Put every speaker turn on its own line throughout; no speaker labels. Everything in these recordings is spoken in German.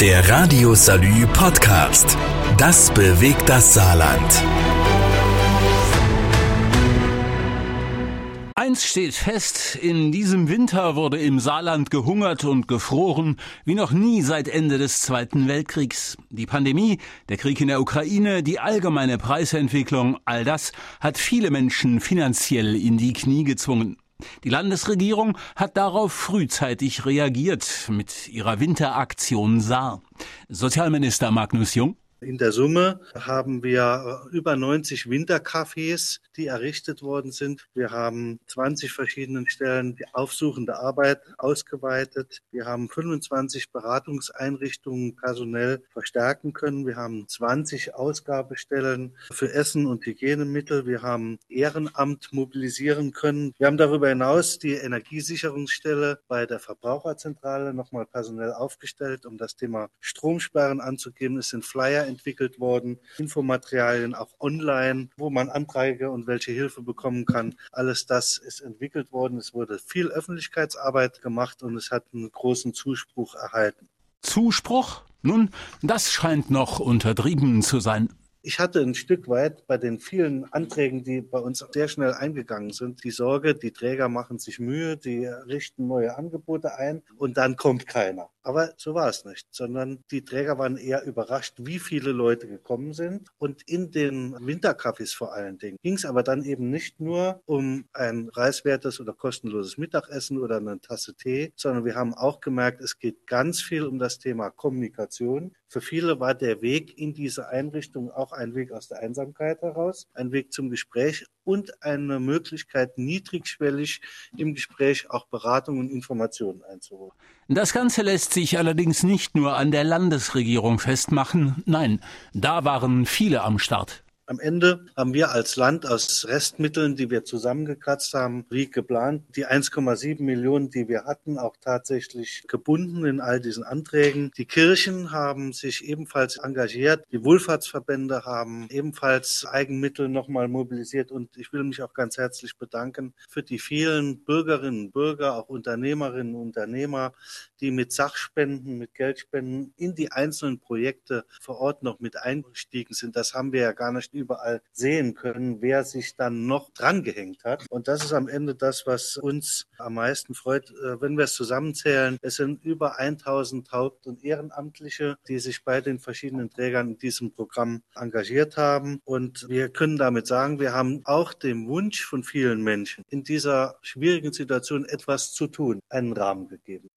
Der Radio Salü Podcast. Das bewegt das Saarland.
Eins steht fest, in diesem Winter wurde im Saarland gehungert und gefroren, wie noch nie seit Ende des Zweiten Weltkriegs. Die Pandemie, der Krieg in der Ukraine, die allgemeine Preisentwicklung, all das hat viele Menschen finanziell in die Knie gezwungen. Die Landesregierung hat darauf frühzeitig reagiert mit ihrer Winteraktion Saar. Sozialminister Magnus Jung.
In der Summe haben wir äh, über 90 Wintercafés, die errichtet worden sind. Wir haben 20 verschiedenen Stellen die aufsuchende Arbeit ausgeweitet. Wir haben 25 Beratungseinrichtungen personell verstärken können. Wir haben 20 Ausgabestellen für Essen und Hygienemittel. Wir haben Ehrenamt mobilisieren können. Wir haben darüber hinaus die Energiesicherungsstelle bei der Verbraucherzentrale nochmal personell aufgestellt, um das Thema Stromsperren anzugehen. Es sind Flyer entwickelt worden, Infomaterialien auch online, wo man Anträge und welche Hilfe bekommen kann. Alles das ist entwickelt worden. Es wurde viel Öffentlichkeitsarbeit gemacht und es hat einen großen Zuspruch erhalten.
Zuspruch? Nun, das scheint noch untertrieben zu sein.
Ich hatte ein Stück weit bei den vielen Anträgen, die bei uns sehr schnell eingegangen sind, die Sorge, die Träger machen sich Mühe, die richten neue Angebote ein und dann kommt keiner. Aber so war es nicht, sondern die Träger waren eher überrascht, wie viele Leute gekommen sind. Und in den Wintercafés vor allen Dingen ging es aber dann eben nicht nur um ein preiswertes oder kostenloses Mittagessen oder eine Tasse Tee, sondern wir haben auch gemerkt, es geht ganz viel um das Thema Kommunikation. Für viele war der Weg in diese Einrichtung auch ein Weg aus der Einsamkeit heraus, ein Weg zum Gespräch und eine Möglichkeit, niedrigschwellig im Gespräch auch Beratung und Informationen einzuholen.
Das Ganze lässt sich allerdings nicht nur an der Landesregierung festmachen. Nein, da waren viele am Start.
Am Ende haben wir als Land aus Restmitteln, die wir zusammengekratzt haben, wie geplant, die 1,7 Millionen, die wir hatten, auch tatsächlich gebunden in all diesen Anträgen. Die Kirchen haben sich ebenfalls engagiert. Die Wohlfahrtsverbände haben ebenfalls Eigenmittel nochmal mobilisiert. Und ich will mich auch ganz herzlich bedanken für die vielen Bürgerinnen und Bürger, auch Unternehmerinnen und Unternehmer, die mit Sachspenden, mit Geldspenden in die einzelnen Projekte vor Ort noch mit eingestiegen sind. Das haben wir ja gar nicht überall sehen können, wer sich dann noch drangehängt hat. Und das ist am Ende das, was uns am meisten freut, äh, wenn wir es zusammenzählen. Es sind über 1000 Haupt- und Ehrenamtliche, die sich bei den verschiedenen Trägern in diesem Programm engagiert haben. Und wir können damit sagen, wir haben auch dem Wunsch von vielen Menschen in dieser schwierigen Situation etwas zu tun, einen Rahmen gegeben.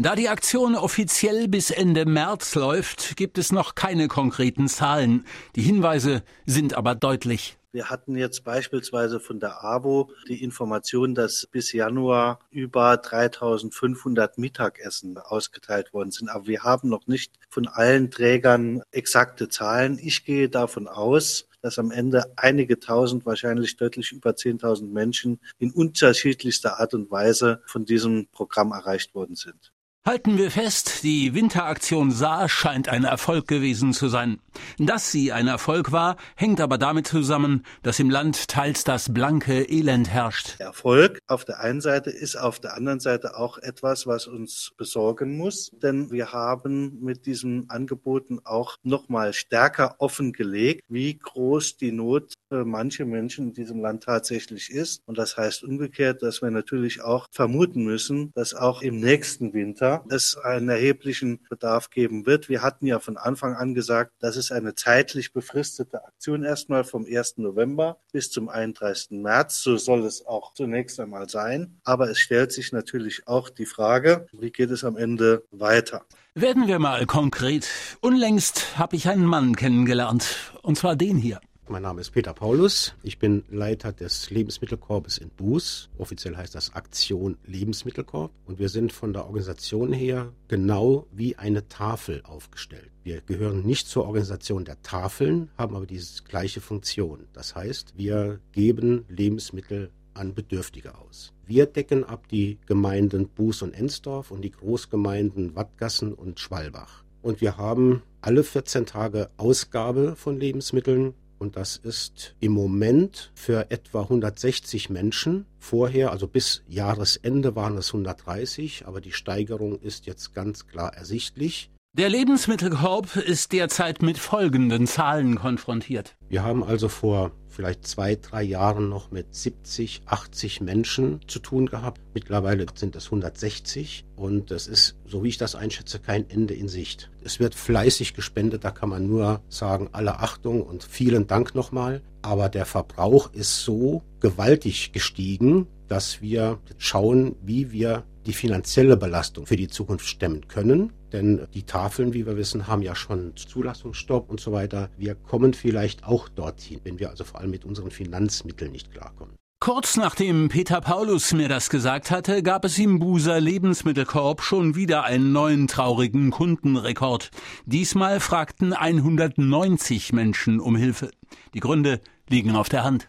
Da die Aktion offiziell bis Ende März läuft, gibt es noch keine konkreten Zahlen. Die Hinweise sind aber deutlich.
Wir hatten jetzt beispielsweise von der AWO die Information, dass bis Januar über 3500 Mittagessen ausgeteilt worden sind. Aber wir haben noch nicht von allen Trägern exakte Zahlen. Ich gehe davon aus, dass am Ende einige tausend, wahrscheinlich deutlich über 10.000 Menschen in unterschiedlichster Art und Weise von diesem Programm erreicht worden sind.
Halten wir fest, die Winteraktion Saar scheint ein Erfolg gewesen zu sein. Dass sie ein Erfolg war, hängt aber damit zusammen, dass im Land teils das blanke Elend herrscht.
Erfolg auf der einen Seite ist auf der anderen Seite auch etwas, was uns besorgen muss, denn wir haben mit diesen Angeboten auch nochmal stärker offengelegt, wie groß die Not manche Menschen in diesem Land tatsächlich ist. Und das heißt umgekehrt, dass wir natürlich auch vermuten müssen, dass auch im nächsten Winter es einen erheblichen Bedarf geben wird. Wir hatten ja von Anfang an gesagt, das ist eine zeitlich befristete Aktion erstmal vom 1. November bis zum 31. März. So soll es auch zunächst einmal sein. Aber es stellt sich natürlich auch die Frage, wie geht es am Ende weiter?
Werden wir mal konkret. Unlängst habe ich einen Mann kennengelernt, und zwar den hier.
Mein Name ist Peter Paulus. Ich bin Leiter des Lebensmittelkorbes in Buß. Offiziell heißt das Aktion Lebensmittelkorb. Und wir sind von der Organisation her genau wie eine Tafel aufgestellt. Wir gehören nicht zur Organisation der Tafeln, haben aber diese gleiche Funktion. Das heißt, wir geben Lebensmittel an Bedürftige aus. Wir decken ab die Gemeinden Buß und Ensdorf und die Großgemeinden Wattgassen und Schwalbach. Und wir haben alle 14 Tage Ausgabe von Lebensmitteln und das ist im Moment für etwa 160 Menschen. Vorher, also bis Jahresende waren es 130, aber die Steigerung ist jetzt ganz klar ersichtlich.
Der Lebensmittelkorb ist derzeit mit folgenden Zahlen konfrontiert.
Wir haben also vor vielleicht zwei, drei Jahren noch mit 70, 80 Menschen zu tun gehabt. Mittlerweile sind es 160 und es ist, so wie ich das einschätze, kein Ende in Sicht. Es wird fleißig gespendet, da kann man nur sagen, alle Achtung und vielen Dank nochmal. Aber der Verbrauch ist so gewaltig gestiegen, dass wir schauen, wie wir die finanzielle Belastung für die Zukunft stemmen können. Denn die Tafeln, wie wir wissen, haben ja schon Zulassungsstopp und so weiter. Wir kommen vielleicht auch dorthin, wenn wir also vor allem mit unseren Finanzmitteln nicht klarkommen.
Kurz nachdem Peter Paulus mir das gesagt hatte, gab es im Buser Lebensmittelkorb schon wieder einen neuen traurigen Kundenrekord. Diesmal fragten 190 Menschen um Hilfe. Die Gründe liegen auf der Hand.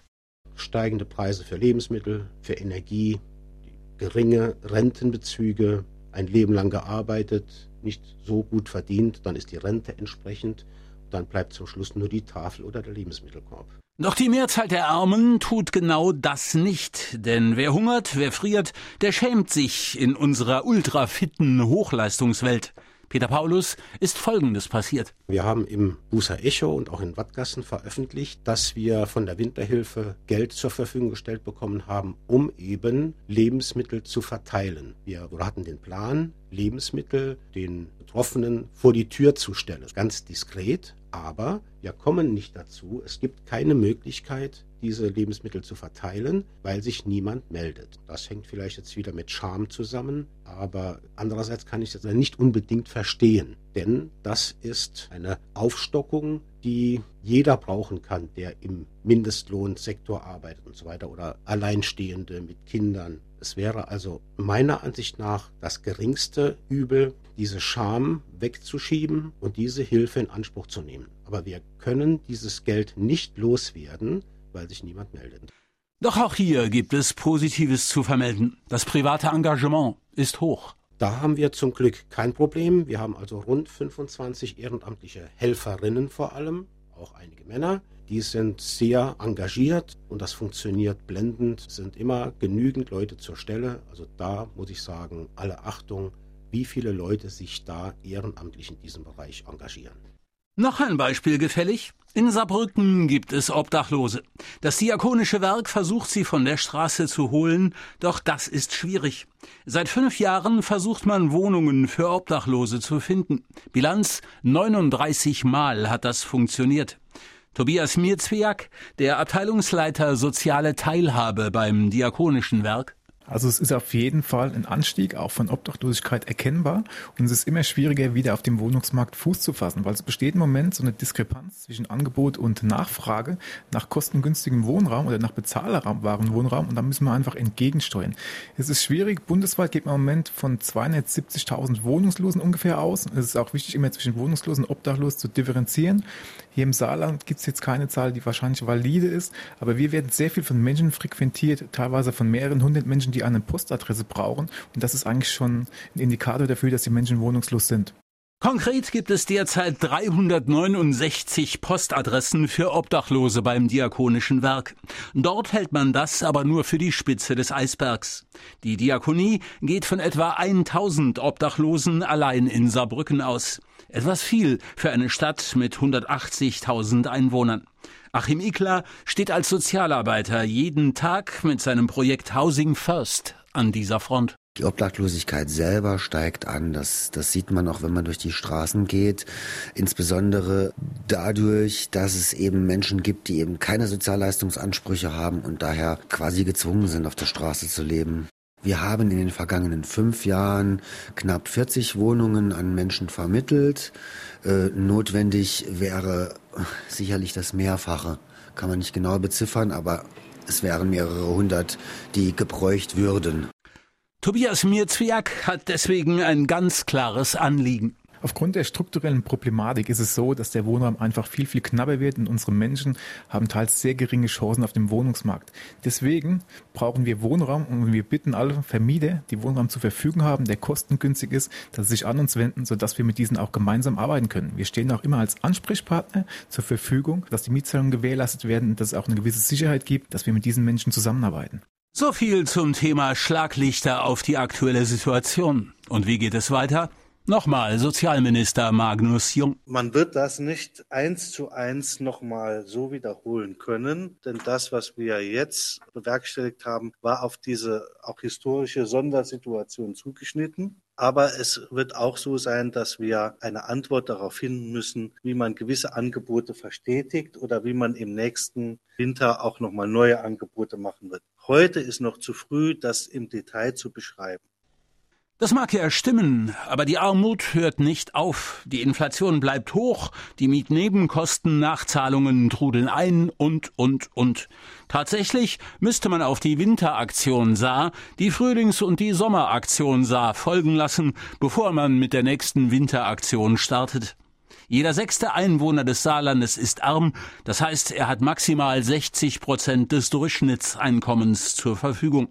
Steigende Preise für Lebensmittel, für Energie, geringe Rentenbezüge, ein Leben lang gearbeitet, nicht so gut verdient, dann ist die Rente entsprechend, dann bleibt zum Schluss nur die Tafel oder der Lebensmittelkorb.
Doch die Mehrzahl der Armen tut genau das nicht, denn wer hungert, wer friert, der schämt sich in unserer ultrafitten Hochleistungswelt. Peter Paulus ist Folgendes passiert.
Wir haben im Bußer Echo und auch in Wattgassen veröffentlicht, dass wir von der Winterhilfe Geld zur Verfügung gestellt bekommen haben, um eben Lebensmittel zu verteilen. Wir hatten den Plan, Lebensmittel den Betroffenen vor die Tür zu stellen. Ganz diskret, aber wir kommen nicht dazu. Es gibt keine Möglichkeit, diese Lebensmittel zu verteilen, weil sich niemand meldet. Das hängt vielleicht jetzt wieder mit Scham zusammen, aber andererseits kann ich das nicht unbedingt verstehen, denn das ist eine Aufstockung, die jeder brauchen kann, der im Mindestlohnsektor arbeitet und so weiter oder Alleinstehende mit Kindern. Es wäre also meiner Ansicht nach das geringste Übel, diese Scham wegzuschieben und diese Hilfe in Anspruch zu nehmen. Aber wir können dieses Geld nicht loswerden, weil sich niemand meldet.
Doch auch hier gibt es Positives zu vermelden. Das private Engagement ist hoch.
Da haben wir zum Glück kein Problem. Wir haben also rund 25 ehrenamtliche Helferinnen vor allem, auch einige Männer. Die sind sehr engagiert und das funktioniert blendend. Es sind immer genügend Leute zur Stelle. Also da muss ich sagen, alle Achtung, wie viele Leute sich da ehrenamtlich in diesem Bereich engagieren.
Noch ein Beispiel gefällig. In Saarbrücken gibt es Obdachlose. Das diakonische Werk versucht sie von der Straße zu holen, doch das ist schwierig. Seit fünf Jahren versucht man Wohnungen für Obdachlose zu finden. Bilanz 39 Mal hat das funktioniert. Tobias Mirzwiak, der Abteilungsleiter Soziale Teilhabe beim Diakonischen Werk.
Also es ist auf jeden Fall ein Anstieg auch von Obdachlosigkeit erkennbar und es ist immer schwieriger, wieder auf dem Wohnungsmarkt Fuß zu fassen, weil es besteht im Moment so eine Diskrepanz zwischen Angebot und Nachfrage nach kostengünstigem Wohnraum oder nach bezahlbaren Wohnraum und da müssen wir einfach entgegensteuern. Es ist schwierig, bundesweit geht man im Moment von 270.000 Wohnungslosen ungefähr aus. Es ist auch wichtig, immer zwischen Wohnungslosen und Obdachlosen zu differenzieren. Hier im Saarland gibt es jetzt keine Zahl, die wahrscheinlich valide ist, aber wir werden sehr viel von Menschen frequentiert, teilweise von mehreren hundert Menschen, die eine Postadresse brauchen. Und das ist eigentlich schon ein Indikator dafür, dass die Menschen wohnungslos sind.
Konkret gibt es derzeit 369 Postadressen für Obdachlose beim Diakonischen Werk. Dort hält man das aber nur für die Spitze des Eisbergs. Die Diakonie geht von etwa 1000 Obdachlosen allein in Saarbrücken aus. Etwas viel für eine Stadt mit 180.000 Einwohnern. Achim Ikler steht als Sozialarbeiter jeden Tag mit seinem Projekt Housing First an dieser Front.
Die Obdachlosigkeit selber steigt an. Das, das sieht man auch, wenn man durch die Straßen geht. Insbesondere dadurch, dass es eben Menschen gibt, die eben keine Sozialleistungsansprüche haben und daher quasi gezwungen sind, auf der Straße zu leben. Wir haben in den vergangenen fünf Jahren knapp 40 Wohnungen an Menschen vermittelt. Äh, notwendig wäre sicherlich das Mehrfache. Kann man nicht genau beziffern, aber es wären mehrere hundert, die gebräucht würden.
Tobias Mirzwiak hat deswegen ein ganz klares Anliegen.
Aufgrund der strukturellen Problematik ist es so, dass der Wohnraum einfach viel, viel knapper wird und unsere Menschen haben teils sehr geringe Chancen auf dem Wohnungsmarkt. Deswegen brauchen wir Wohnraum und wir bitten alle Vermieter, die Wohnraum zur Verfügung haben, der kostengünstig ist, dass sie sich an uns wenden, sodass wir mit diesen auch gemeinsam arbeiten können. Wir stehen auch immer als Ansprechpartner zur Verfügung, dass die Mietzahlungen gewährleistet werden und dass es auch eine gewisse Sicherheit gibt, dass wir mit diesen Menschen zusammenarbeiten.
So viel zum Thema Schlaglichter auf die aktuelle Situation. Und wie geht es weiter? Nochmal Sozialminister Magnus Jung.
Man wird das nicht eins zu eins nochmal so wiederholen können, denn das, was wir jetzt bewerkstelligt haben, war auf diese auch historische Sondersituation zugeschnitten. Aber es wird auch so sein, dass wir eine Antwort darauf finden müssen, wie man gewisse Angebote verstetigt oder wie man im nächsten Winter auch nochmal neue Angebote machen wird. Heute ist noch zu früh, das im Detail zu beschreiben.
Das mag ja stimmen, aber die Armut hört nicht auf. Die Inflation bleibt hoch, die Mietnebenkosten, Nachzahlungen trudeln ein und, und, und. Tatsächlich müsste man auf die Winteraktion Saar, die Frühlings- und die Sommeraktion Saar folgen lassen, bevor man mit der nächsten Winteraktion startet. Jeder sechste Einwohner des Saarlandes ist arm, das heißt, er hat maximal 60 Prozent des Durchschnittseinkommens zur Verfügung.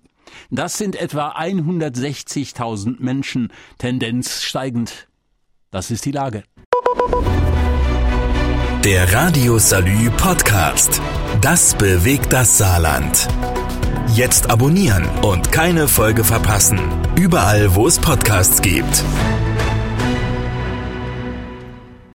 Das sind etwa 160.000 Menschen, Tendenz steigend. Das ist die Lage.
Der Radio Salü Podcast. Das bewegt das Saarland. Jetzt abonnieren und keine Folge verpassen. Überall, wo es Podcasts gibt.